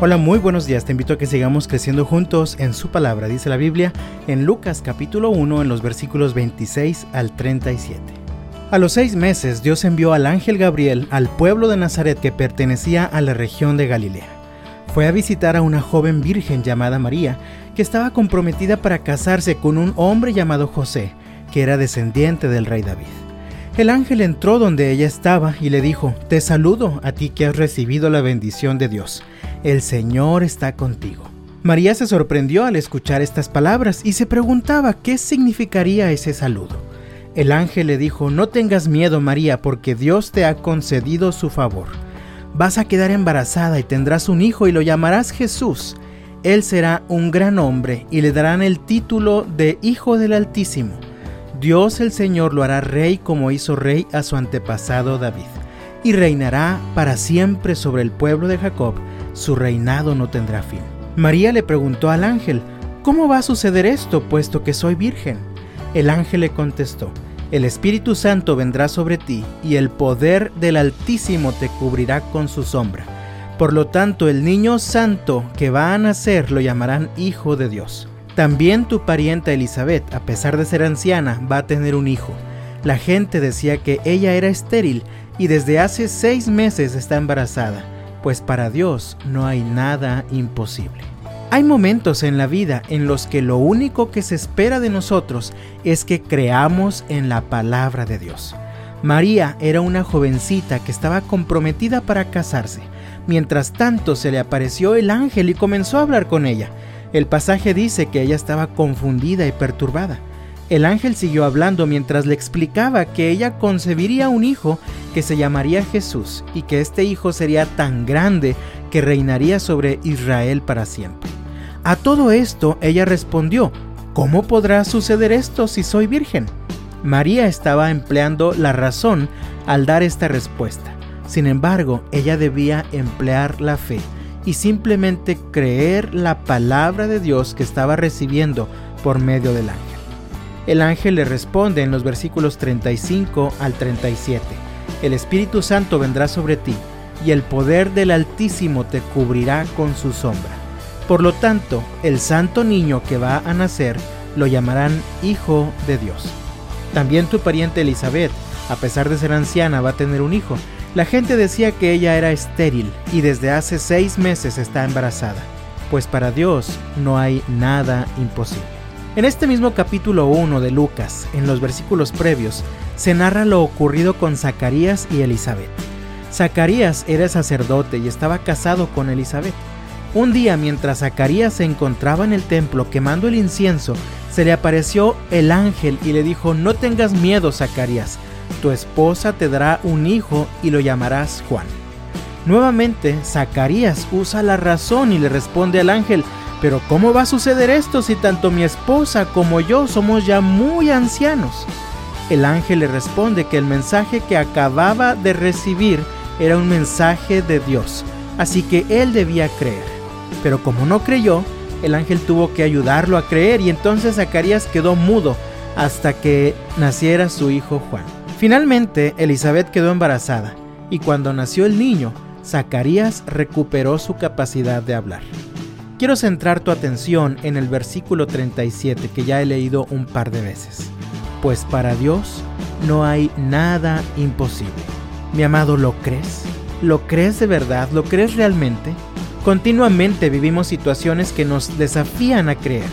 Hola, muy buenos días. Te invito a que sigamos creciendo juntos en su palabra, dice la Biblia en Lucas capítulo 1 en los versículos 26 al 37. A los seis meses Dios envió al ángel Gabriel al pueblo de Nazaret que pertenecía a la región de Galilea. Fue a visitar a una joven virgen llamada María, que estaba comprometida para casarse con un hombre llamado José, que era descendiente del rey David. El ángel entró donde ella estaba y le dijo, Te saludo a ti que has recibido la bendición de Dios el Señor está contigo. María se sorprendió al escuchar estas palabras y se preguntaba qué significaría ese saludo. El ángel le dijo, no tengas miedo María, porque Dios te ha concedido su favor. Vas a quedar embarazada y tendrás un hijo y lo llamarás Jesús. Él será un gran hombre y le darán el título de Hijo del Altísimo. Dios el Señor lo hará rey como hizo rey a su antepasado David, y reinará para siempre sobre el pueblo de Jacob su reinado no tendrá fin. María le preguntó al ángel, ¿cómo va a suceder esto puesto que soy virgen? El ángel le contestó, el Espíritu Santo vendrá sobre ti y el poder del Altísimo te cubrirá con su sombra. Por lo tanto, el niño santo que va a nacer lo llamarán Hijo de Dios. También tu parienta Elizabeth, a pesar de ser anciana, va a tener un hijo. La gente decía que ella era estéril y desde hace seis meses está embarazada pues para Dios no hay nada imposible. Hay momentos en la vida en los que lo único que se espera de nosotros es que creamos en la palabra de Dios. María era una jovencita que estaba comprometida para casarse. Mientras tanto se le apareció el ángel y comenzó a hablar con ella. El pasaje dice que ella estaba confundida y perturbada. El ángel siguió hablando mientras le explicaba que ella concebiría un hijo que se llamaría Jesús y que este hijo sería tan grande que reinaría sobre Israel para siempre. A todo esto ella respondió, ¿cómo podrá suceder esto si soy virgen? María estaba empleando la razón al dar esta respuesta. Sin embargo, ella debía emplear la fe y simplemente creer la palabra de Dios que estaba recibiendo por medio del ángel. El ángel le responde en los versículos 35 al 37. El Espíritu Santo vendrá sobre ti, y el poder del Altísimo te cubrirá con su sombra. Por lo tanto, el santo niño que va a nacer lo llamarán Hijo de Dios. También tu pariente Elizabeth, a pesar de ser anciana, va a tener un hijo. La gente decía que ella era estéril y desde hace seis meses está embarazada, pues para Dios no hay nada imposible. En este mismo capítulo 1 de Lucas, en los versículos previos, se narra lo ocurrido con Zacarías y Elizabeth. Zacarías era sacerdote y estaba casado con Elizabeth. Un día mientras Zacarías se encontraba en el templo quemando el incienso, se le apareció el ángel y le dijo, no tengas miedo, Zacarías, tu esposa te dará un hijo y lo llamarás Juan. Nuevamente, Zacarías usa la razón y le responde al ángel, pero ¿cómo va a suceder esto si tanto mi esposa como yo somos ya muy ancianos? El ángel le responde que el mensaje que acababa de recibir era un mensaje de Dios, así que él debía creer. Pero como no creyó, el ángel tuvo que ayudarlo a creer y entonces Zacarías quedó mudo hasta que naciera su hijo Juan. Finalmente, Elizabeth quedó embarazada y cuando nació el niño, Zacarías recuperó su capacidad de hablar. Quiero centrar tu atención en el versículo 37 que ya he leído un par de veces. Pues para Dios no hay nada imposible. Mi amado, ¿lo crees? ¿Lo crees de verdad? ¿Lo crees realmente? Continuamente vivimos situaciones que nos desafían a creer.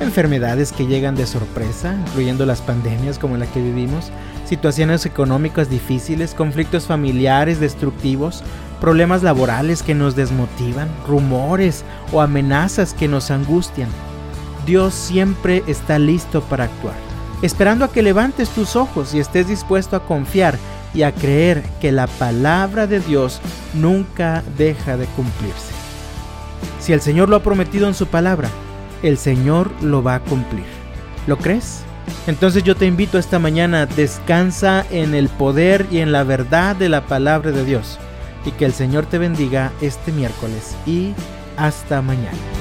Enfermedades que llegan de sorpresa, incluyendo las pandemias como la que vivimos, situaciones económicas difíciles, conflictos familiares destructivos, problemas laborales que nos desmotivan, rumores o amenazas que nos angustian. Dios siempre está listo para actuar, esperando a que levantes tus ojos y estés dispuesto a confiar y a creer que la palabra de Dios nunca deja de cumplirse. Si el Señor lo ha prometido en su palabra, el Señor lo va a cumplir. ¿Lo crees? Entonces yo te invito esta mañana, descansa en el poder y en la verdad de la palabra de Dios y que el Señor te bendiga este miércoles y hasta mañana.